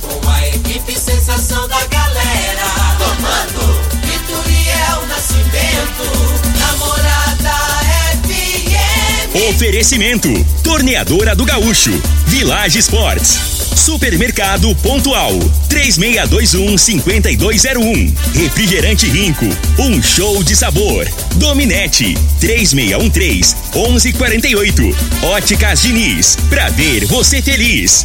com a equipe sensação da galera. Comando Vitoriel Nascimento, namorada FM. Oferecimento: Torneadora do Gaúcho, Village Sports. Supermercado Pontual 3621 5201. Refrigerante Rinco, um show de sabor. Dominete 3613 1148. Óticas Diniz, pra ver você feliz.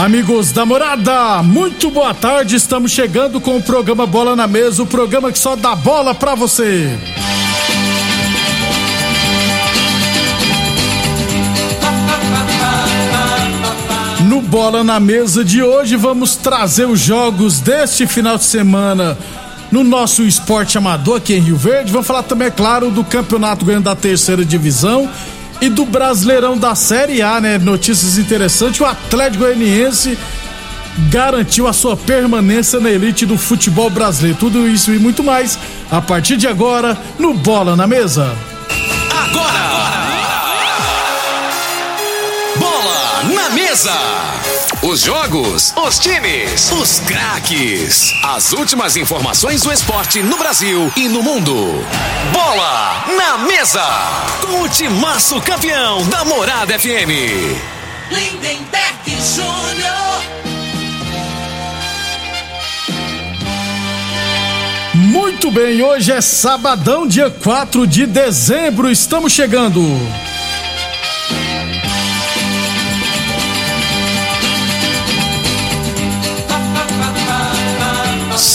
Amigos da morada, muito boa tarde. Estamos chegando com o programa Bola na Mesa o programa que só dá bola pra você. No Bola na Mesa de hoje, vamos trazer os jogos deste final de semana no nosso esporte amador aqui em Rio Verde. Vamos falar também, é claro, do Campeonato Goiano da Terceira Divisão e do Brasileirão da Série A, né? Notícias interessantes. O Atlético Goianiense garantiu a sua permanência na elite do futebol brasileiro. Tudo isso e muito mais a partir de agora no Bola na Mesa. Agora! Bola na mesa! Os jogos, os times, os craques. As últimas informações do esporte no Brasil e no mundo. Bola na mesa! Com o timaço campeão da Morada FM. Lindenberg Júnior. Muito bem, hoje é sabadão, dia 4 de dezembro. Estamos chegando.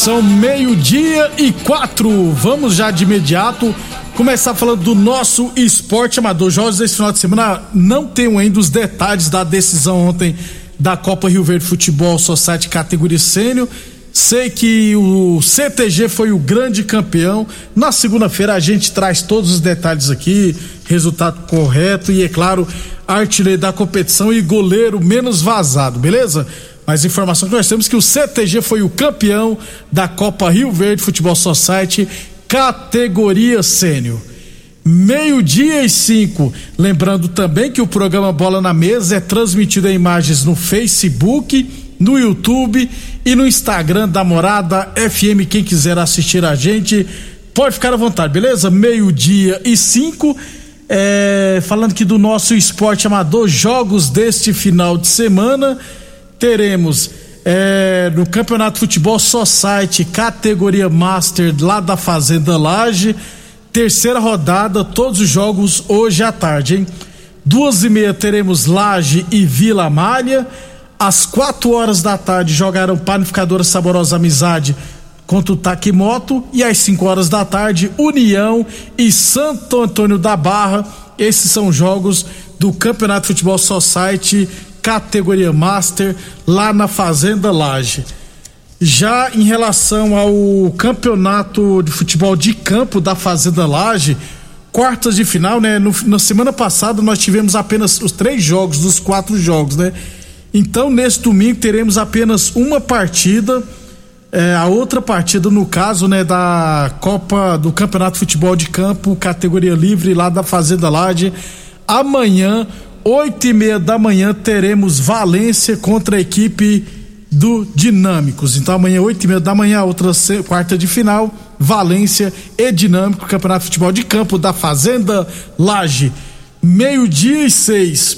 São meio-dia e quatro. Vamos já de imediato começar falando do nosso esporte amador. Jogos desse final de semana não tenho ainda os detalhes da decisão ontem da Copa Rio Verde Futebol Society categoria sênior. Sei que o CTG foi o grande campeão. Na segunda-feira a gente traz todos os detalhes aqui, resultado correto e, é claro, artilheiro da competição e goleiro menos vazado, beleza? Mas informação que nós temos que o CTG foi o campeão da Copa Rio Verde Futebol Society, categoria sênior. Meio-dia e cinco. Lembrando também que o programa Bola na Mesa é transmitido em imagens no Facebook, no YouTube e no Instagram da Morada FM. Quem quiser assistir a gente, pode ficar à vontade, beleza? Meio-dia e cinco. É, falando aqui do nosso esporte amador, jogos deste final de semana teremos é, no Campeonato Futebol Society, categoria Master lá da Fazenda Laje, terceira rodada, todos os jogos hoje à tarde, hein? Duas e meia teremos Laje e Vila Malha. Às quatro horas da tarde jogarão Panificadora Saborosa Amizade contra o Taquimoto. E às 5 horas da tarde, União e Santo Antônio da Barra. Esses são jogos do Campeonato Futebol Society categoria Master lá na Fazenda Laje. Já em relação ao campeonato de futebol de campo da Fazenda Laje, quartas de final, né? No, na semana passada nós tivemos apenas os três jogos dos quatro jogos, né? Então nesse domingo teremos apenas uma partida, é, a outra partida no caso, né, da Copa do Campeonato de Futebol de Campo, categoria livre lá da Fazenda Laje. Amanhã oito e meia da manhã teremos Valência contra a equipe do Dinâmicos. Então amanhã oito e meia da manhã, outra quarta de final, Valência e Dinâmico, Campeonato de Futebol de Campo da Fazenda Laje. Meio-dia e seis.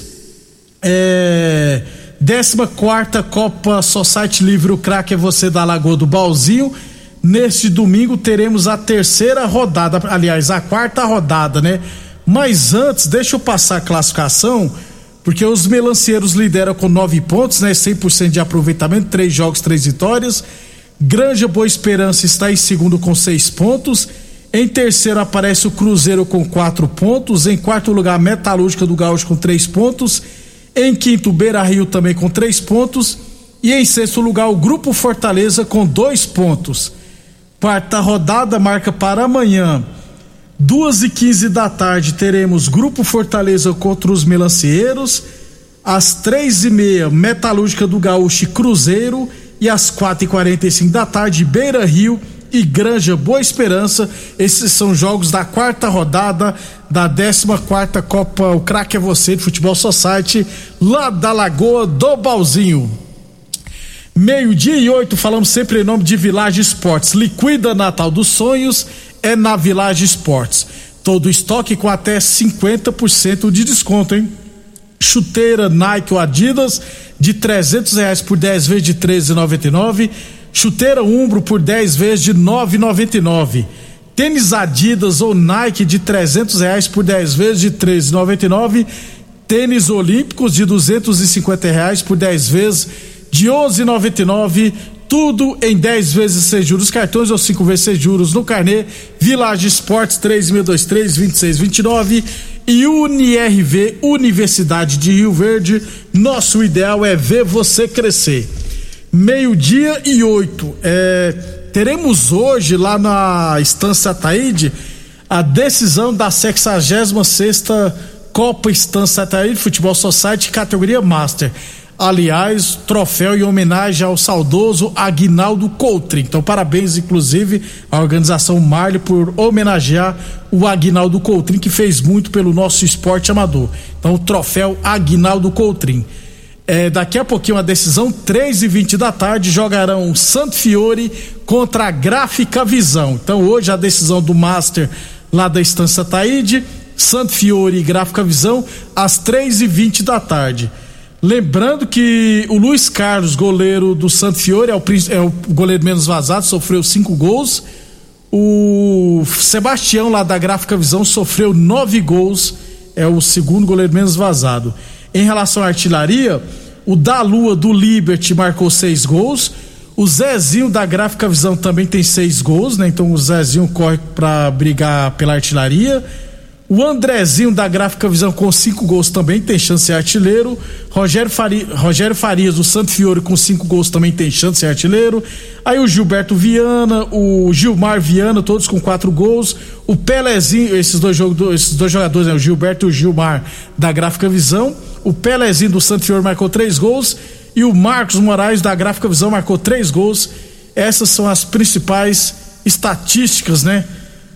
É, décima quarta Copa Society Livre, o craque é você da Lagoa do Balzinho. Neste domingo teremos a terceira rodada, aliás, a quarta rodada, né? Mas antes, deixa eu passar a classificação, porque os melancieiros lideram com nove pontos, né? 100% de aproveitamento, três jogos, três vitórias. Granja Boa Esperança está em segundo com seis pontos. Em terceiro aparece o Cruzeiro com quatro pontos. Em quarto lugar, Metalúrgica do Gaúcho com três pontos. Em quinto, Beira Rio também com três pontos. E em sexto lugar, o Grupo Fortaleza com dois pontos. Quarta rodada marca para amanhã. Duas e quinze da tarde teremos Grupo Fortaleza contra os Melancieiros. Às três e meia, Metalúrgica do Gaúcho Cruzeiro. E às quatro e quarenta e cinco da tarde, Beira Rio e Granja Boa Esperança. Esses são jogos da quarta rodada da 14 quarta Copa O Craque é Você de Futebol Society, lá da Lagoa do Balzinho. Meio-dia e oito, falamos sempre em nome de Village Esportes. Liquida Natal dos Sonhos é na Village Esportes. Todo estoque com até 50% de desconto, hein? Chuteira Nike ou Adidas de trezentos reais por 10 vezes de treze nove. Chuteira Umbro por 10 vezes de nove nove. Tênis Adidas ou Nike de trezentos reais por 10 vezes de treze nove. Tênis Olímpicos de duzentos e cinquenta reais por 10 vezes de 11,99. Tudo em 10 vezes sem juros, cartões ou 5 vezes sem juros no carnê. Village Esportes 3623-2629 e UniRV Universidade de Rio Verde. Nosso ideal é ver você crescer. Meio-dia e oito. É, teremos hoje lá na Estância Taíde a decisão da 66 sexta Copa Estância Taíde Futebol Society categoria Master aliás, troféu em homenagem ao saudoso Aguinaldo Coutrin. Então, parabéns, inclusive, à organização Marley por homenagear o Aguinaldo Coutrin, que fez muito pelo nosso esporte amador. Então, o troféu Aguinaldo Coutrin. É, daqui a pouquinho a decisão, 3 e 20 da tarde, jogarão Santo Fiore contra a Gráfica Visão. Então, hoje a decisão do Master lá da Estância Taíde, Santo Fiore e Gráfica Visão, às 3 e 20 da tarde. Lembrando que o Luiz Carlos, goleiro do Santo Fiore, é o, é o goleiro menos vazado, sofreu cinco gols. O Sebastião, lá da Gráfica Visão, sofreu nove gols, é o segundo goleiro menos vazado. Em relação à artilharia, o da Lua do Liberty marcou seis gols. O Zezinho da Gráfica Visão também tem seis gols, né? Então o Zezinho corre para brigar pela artilharia. O Andrezinho da Gráfica Visão com cinco gols também tem chance de ser artilheiro. Rogério, Fari, Rogério Farias do Santo Fiore com cinco gols também tem chance de ser artilheiro. Aí o Gilberto Viana, o Gilmar Viana, todos com quatro gols. O Pelezinho, esses dois, esses dois jogadores, né, o Gilberto e o Gilmar da Gráfica Visão. O Pelezinho do Santo Fiore marcou três gols. E o Marcos Moraes da Gráfica Visão marcou três gols. Essas são as principais estatísticas, né?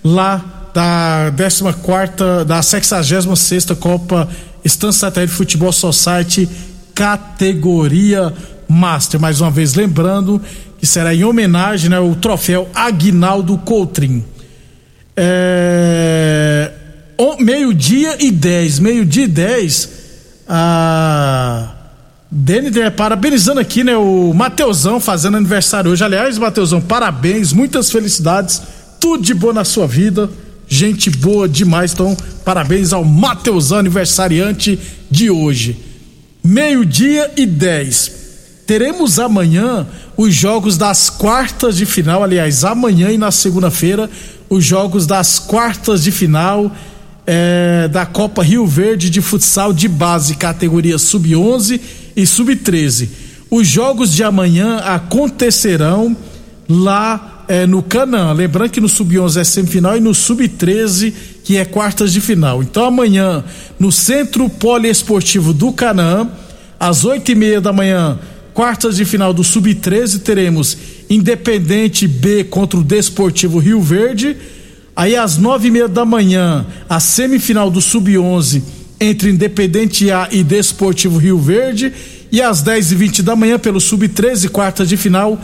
Lá da 14 da 66 Copa Estância Satélite Futebol Society categoria Master. Mais uma vez lembrando que será em homenagem né, o troféu Aguinaldo Coutrin. É, meio-dia e 10, meio-dia e 10, a DND parabenizando aqui, né, o Mateusão fazendo aniversário hoje. Aliás, Mateusão, parabéns, muitas felicidades, tudo de bom na sua vida gente boa demais. Então, parabéns ao Mateus aniversariante de hoje. Meio-dia e 10. Teremos amanhã os jogos das quartas de final. Aliás, amanhã e na segunda-feira, os jogos das quartas de final é, da Copa Rio Verde de futsal de base, categoria sub-11 e sub-13. Os jogos de amanhã acontecerão lá é, no Canã. Lembrando que no Sub-11 é semifinal e no Sub-13 que é quartas de final. Então amanhã no Centro Poliesportivo do Canã, às oito e meia da manhã, quartas de final do Sub-13 teremos Independente B contra o Desportivo Rio Verde. Aí às nove e meia da manhã, a semifinal do Sub-11 entre Independente A e Desportivo Rio Verde. E às dez e vinte da manhã, pelo Sub-13, quartas de final,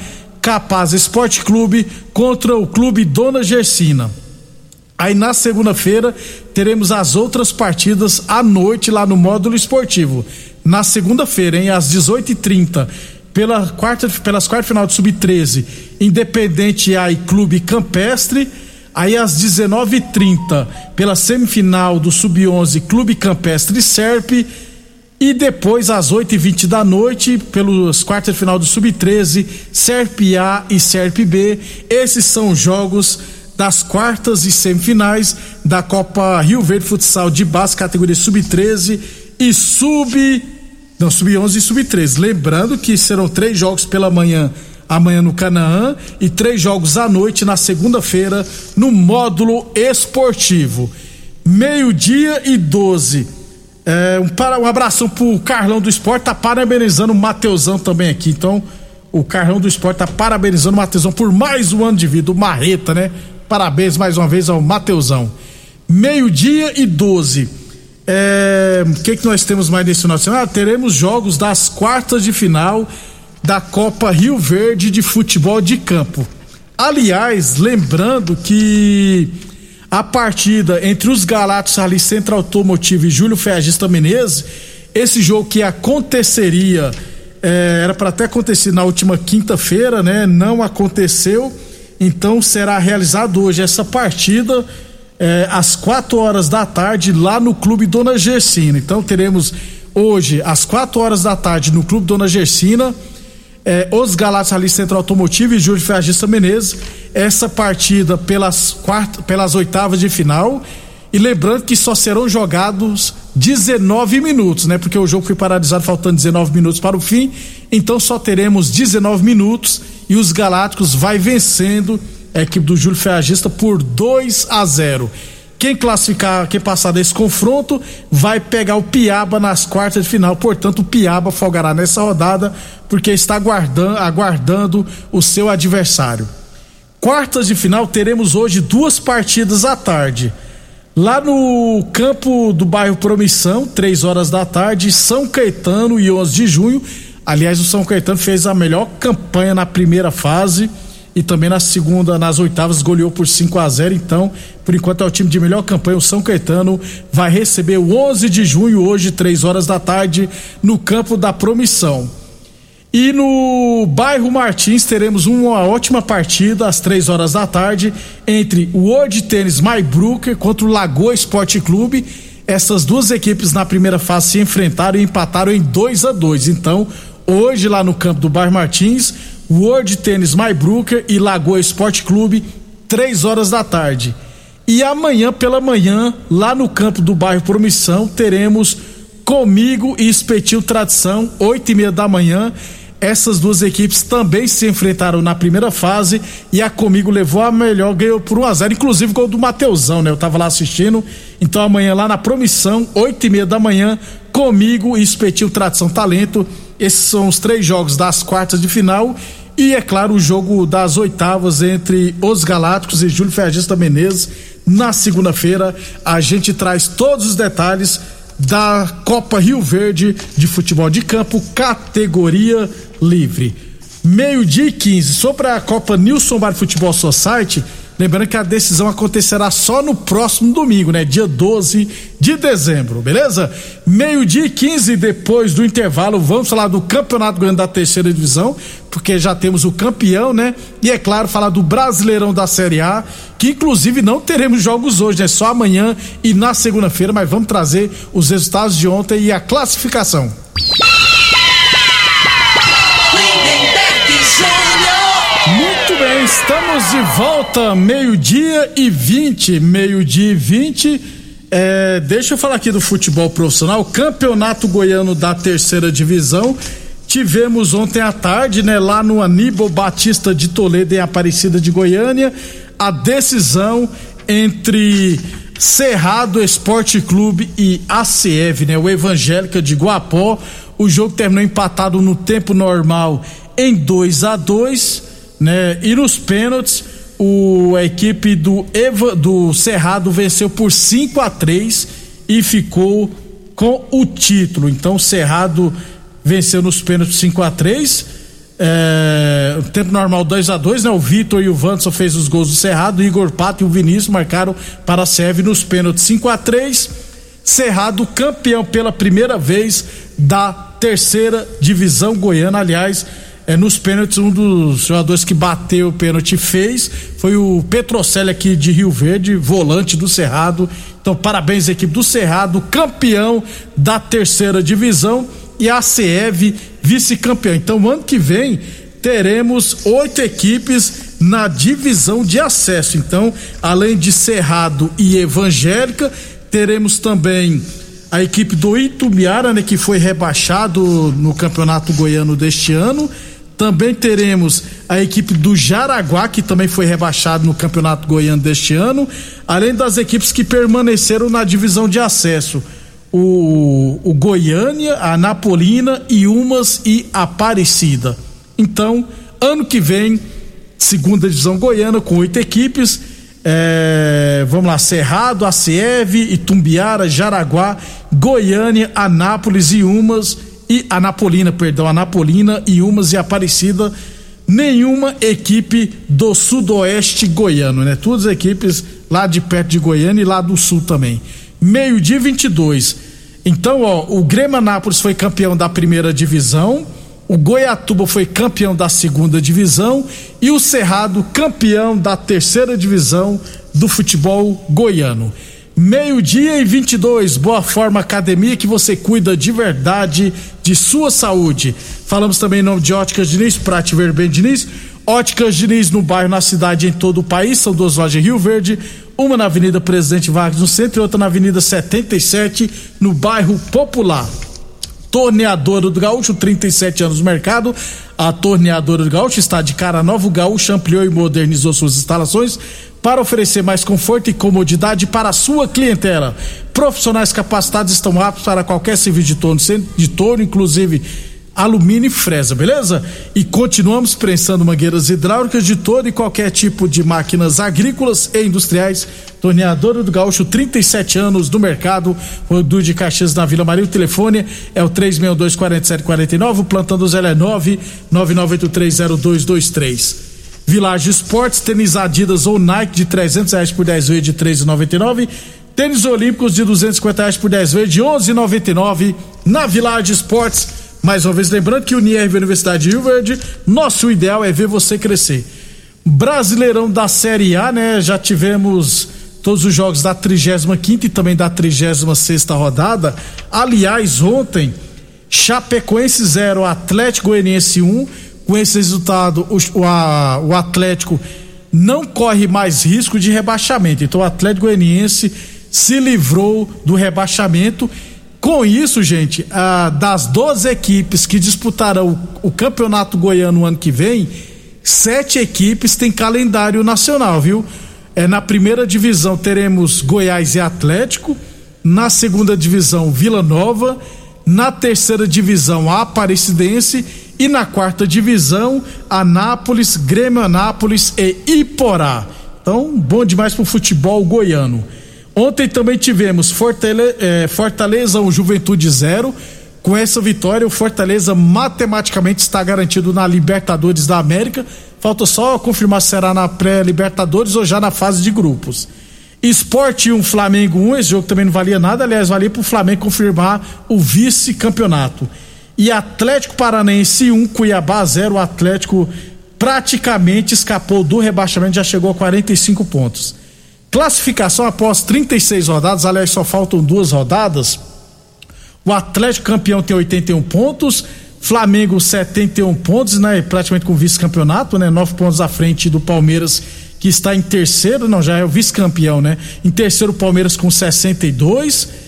Capaz Esporte Clube contra o Clube Dona Gersina. Aí na segunda-feira teremos as outras partidas à noite lá no módulo esportivo. Na segunda-feira, hein, às 18h30, pela quarta, pelas quartas final do Sub-13, Independente A e Clube Campestre. Aí às 19h30, pela semifinal do Sub-11, Clube Campestre Serpe e depois, às 8h20 da noite, pelos quartas de final do Sub-13, Serp A e Serp B. Esses são jogos das quartas e semifinais da Copa Rio Verde Futsal de base, categoria Sub-13 e Sub-13. Não, sub-11 e sub-13. Lembrando que serão três jogos pela manhã, amanhã no Canaã, e três jogos à noite na segunda-feira no módulo esportivo. Meio-dia e 12. É, um, para, um abração pro Carlão do Esporte, tá parabenizando o Mateusão também aqui. Então, o Carlão do Esporte tá parabenizando o Mateusão por mais um ano de vida, o Marreta, né? Parabéns mais uma vez ao Mateusão. Meio-dia e 12. É, o que, que nós temos mais nesse final de semana? Ah, teremos jogos das quartas de final da Copa Rio Verde de futebol de campo. Aliás, lembrando que a partida entre os Galatos ali Central Automotivo e Júlio Ferragista Menezes, esse jogo que aconteceria, é, era para até acontecer na última quinta-feira, né? Não aconteceu, então será realizado hoje essa partida é, às 4 horas da tarde lá no Clube Dona Gersina. Então teremos hoje às 4 horas da tarde no Clube Dona Gersina é, os Galatas ali Centro Automotivo e Júlio Ferragista Menezes essa partida pelas quartas, pelas oitavas de final e lembrando que só serão jogados 19 minutos, né? Porque o jogo foi paralisado faltando 19 minutos para o fim, então só teremos 19 minutos e os Galácticos vai vencendo a equipe do Júlio Ferragista por 2 a 0. Quem classificar, quem passar desse confronto, vai pegar o Piaba nas quartas de final. Portanto, o Piaba folgará nessa rodada, porque está aguardando, aguardando o seu adversário. Quartas de final, teremos hoje duas partidas à tarde. Lá no campo do bairro Promissão, três horas da tarde, São Caetano e 11 de junho. Aliás, o São Caetano fez a melhor campanha na primeira fase e também na segunda, nas oitavas, goleou por 5 a 0 Então, por enquanto é o time de melhor campanha. O São Caetano vai receber o 11 de junho, hoje, 3 horas da tarde, no campo da Promissão. E no bairro Martins teremos uma ótima partida às 3 horas da tarde entre o World Tênis Maybrucker contra o Lagoa Esporte Clube. Essas duas equipes na primeira fase se enfrentaram e empataram em 2 a 2 Então, hoje lá no campo do bairro Martins, World Tênis Maybrucker e Lagoa Esporte Clube, três horas da tarde. E amanhã pela manhã, lá no campo do bairro Promissão, teremos Comigo e Espetil Tradição, oito e meia da manhã. Essas duas equipes também se enfrentaram na primeira fase e a Comigo levou a melhor, ganhou por 1 a 0 inclusive gol do Mateusão, né? Eu tava lá assistindo. Então amanhã lá na Promissão, oito e meia da manhã, Comigo e Espetil Tradição Talento esses são os três jogos das quartas de final e, é claro, o jogo das oitavas entre os Galácticos e Júlio Ferragista Menezes. Na segunda-feira, a gente traz todos os detalhes da Copa Rio Verde de futebol de campo, categoria livre. Meio-dia e 15. Sobre a Copa Nilson Bar Futebol Society, Lembrando que a decisão acontecerá só no próximo domingo, né? Dia 12 de dezembro, beleza? Meio-dia e 15 depois do intervalo, vamos falar do Campeonato Grande da Terceira Divisão, porque já temos o campeão, né? E é claro, falar do Brasileirão da Série A, que inclusive não teremos jogos hoje, né? só amanhã e na segunda-feira, mas vamos trazer os resultados de ontem e a classificação. Estamos de volta, meio-dia e 20, meio-dia e 20. É, deixa eu falar aqui do futebol profissional, Campeonato Goiano da Terceira Divisão. Tivemos ontem à tarde, né, lá no Aníbal Batista de Toledo, em Aparecida de Goiânia, a decisão entre Cerrado Esporte Clube e ACF, né, o Evangélica de Guapó. O jogo terminou empatado no tempo normal em 2 a 2 né? E nos pênaltis, o, a equipe do, Eva, do Cerrado venceu por 5 a 3 e ficou com o título. Então o Cerrado venceu nos pênaltis 5 a 3 é, o tempo normal 2 a 2 né? O Vitor e o Vanderson fez os gols do Cerrado, o Igor Pato e o Vinícius marcaram para a Seve nos pênaltis 5 a 3 Cerrado campeão pela primeira vez da terceira divisão goiana, aliás, é, nos pênaltis, um dos jogadores que bateu o pênalti fez foi o Petrocelli aqui de Rio Verde, volante do Cerrado. Então, parabéns à equipe do Cerrado, campeão da terceira divisão e a CEV vice-campeão. Então, ano que vem teremos oito equipes na divisão de acesso. Então, além de Cerrado e Evangélica, teremos também a equipe do Itumbiara, né, que foi rebaixado no Campeonato Goiano deste ano. Também teremos a equipe do Jaraguá, que também foi rebaixado no Campeonato Goiano deste ano, além das equipes que permaneceram na divisão de acesso. O, o Goiânia, a Napolina, Iumas e Aparecida. Então, ano que vem, segunda divisão goiana, com oito equipes. É, vamos lá, Cerrado, ACEV, Itumbiara, Jaraguá, Goiânia, Anápolis e Umas e Anapolina, perdão, Anapolina e Umas e Aparecida, nenhuma equipe do sudoeste goiano, né? Todas as equipes lá de perto de Goiânia e lá do sul também. Meio-dia 22. Então, ó, o Grêmio Anápolis foi campeão da primeira divisão, o Goiatuba foi campeão da segunda divisão e o Cerrado campeão da terceira divisão do futebol goiano. Meio-dia e 22, Boa Forma Academia, que você cuida de verdade de sua saúde. Falamos também em nome de Óticas Diniz, Prate Ver bem Diniz. Óticas Diniz no bairro, na cidade, em todo o país. São duas lojas em Rio Verde, uma na Avenida Presidente Vargas, no centro, e outra na Avenida 77, no bairro Popular. Torneadora do Gaúcho, 37 anos no mercado. A Torneadora do Gaúcho está de cara nova. O Gaúcho ampliou e modernizou suas instalações para oferecer mais conforto e comodidade para a sua clientela. Profissionais capacitados estão aptos para qualquer serviço de torno, de torno inclusive alumínio e fresa, beleza? E continuamos prensando mangueiras hidráulicas de todo e qualquer tipo de máquinas agrícolas e industriais. Torneadora do Gaúcho, 37 anos no mercado. Rodul de Caxias na Vila Maria. O telefone é o 362-4749. O plantão do Zé é 999830223. Village Esportes, tênis Adidas ou Nike de 300 reais por 10 vezes de 3,99. Tênis Olímpicos de 250 reais por 10 vezes de 11,99 na Village Esportes. Mais uma vez lembrando que o NIRV Universidade de Rio Verde, nosso ideal é ver você crescer. Brasileirão da Série A, né? Já tivemos todos os jogos da 35 e também da 36 rodada. Aliás, ontem, Chapecoense 0, Atlético Goianiense 1 com esse resultado, o, a, o Atlético não corre mais risco de rebaixamento. Então o Atlético Goianiense se livrou do rebaixamento. Com isso, gente, das 12 equipes que disputarão o, o campeonato goiano no ano que vem, sete equipes têm calendário nacional, viu? É, na primeira divisão teremos Goiás e Atlético, na segunda divisão Vila Nova, na terceira divisão Aparecidense e na quarta divisão, Anápolis, Grêmio Anápolis e Iporá. Então, bom demais pro futebol goiano. Ontem também tivemos Fortaleza, é, Fortaleza o Juventude zero. Com essa vitória, o Fortaleza matematicamente está garantido na Libertadores da América. Falta só confirmar se será na pré-Libertadores ou já na fase de grupos. Esporte 1, um, Flamengo 1, um, esse jogo também não valia nada, aliás, valia para o Flamengo confirmar o vice-campeonato e Atlético Paranaense 1, Cuiabá 0. O Atlético praticamente escapou do rebaixamento, já chegou a 45 pontos. Classificação após 36 rodadas, aliás, só faltam duas rodadas. O Atlético campeão tem 81 pontos, Flamengo 71 pontos, né? Praticamente com vice-campeonato, né? Nove pontos à frente do Palmeiras, que está em terceiro, não, já é o vice-campeão, né? Em terceiro, o Palmeiras com 62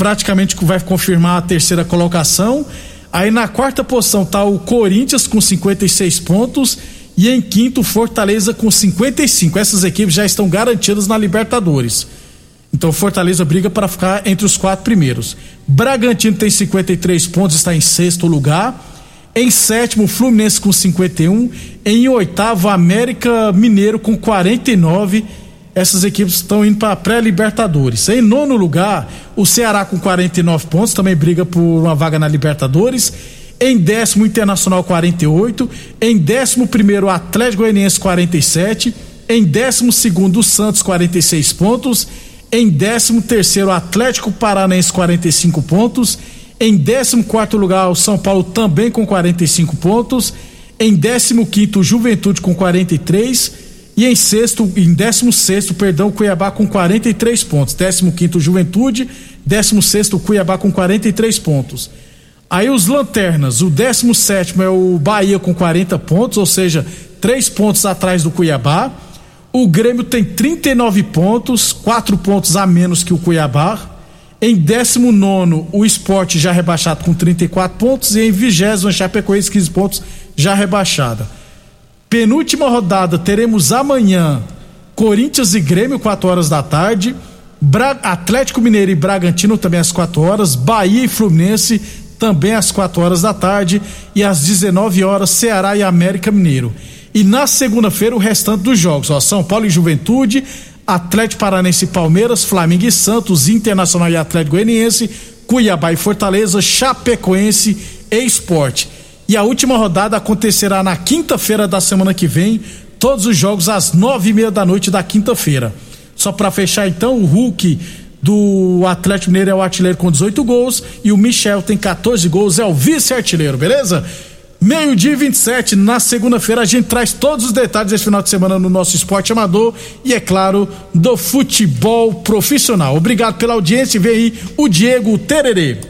praticamente vai confirmar a terceira colocação. Aí na quarta posição está o Corinthians com 56 pontos e em quinto Fortaleza com 55. Essas equipes já estão garantidas na Libertadores. Então Fortaleza briga para ficar entre os quatro primeiros. Bragantino tem 53 pontos, está em sexto lugar. Em sétimo, Fluminense com 51. Em oitavo, América Mineiro com 49 essas equipes estão indo para a pré-Libertadores. Em nono lugar, o Ceará com 49 pontos, também briga por uma vaga na Libertadores. Em décimo, Internacional 48. Em décimo primeiro, Atlético Goianiense 47. Em décimo segundo, o Santos 46 pontos. Em décimo terceiro, Atlético Paranaense 45 pontos. Em décimo quarto lugar, o São Paulo também com 45 pontos. Em décimo quinto, Juventude com 43 e em sexto, em décimo sexto, perdão, Cuiabá com 43 pontos. Décimo quinto, Juventude. Décimo sexto, Cuiabá com 43 pontos. Aí os lanternas, o décimo sétimo é o Bahia com 40 pontos, ou seja, três pontos atrás do Cuiabá. O Grêmio tem 39 pontos, quatro pontos a menos que o Cuiabá. Em 19, o esporte já rebaixado com 34 pontos. E em 20, a Chapecoense, 15 pontos, já rebaixada. Penúltima rodada, teremos amanhã Corinthians e Grêmio, 4 horas da tarde. Bra Atlético Mineiro e Bragantino também às 4 horas. Bahia e Fluminense também às 4 horas da tarde. E às 19 horas, Ceará e América Mineiro. E na segunda-feira, o restante dos jogos: ó, São Paulo e Juventude, Atlético Paranense e Palmeiras, Flamengo e Santos, Internacional e Atlético Goianiense, Cuiabá e Fortaleza, Chapecoense e Esporte. E a última rodada acontecerá na quinta-feira da semana que vem, todos os jogos às nove e meia da noite da quinta-feira. Só para fechar então, o Hulk do Atlético Mineiro é o artilheiro com 18 gols e o Michel tem 14 gols, é o vice-artilheiro, beleza? Meio-dia 27, na segunda-feira, a gente traz todos os detalhes desse final de semana no nosso esporte amador e, é claro, do futebol profissional. Obrigado pela audiência e vem aí o Diego Tererê.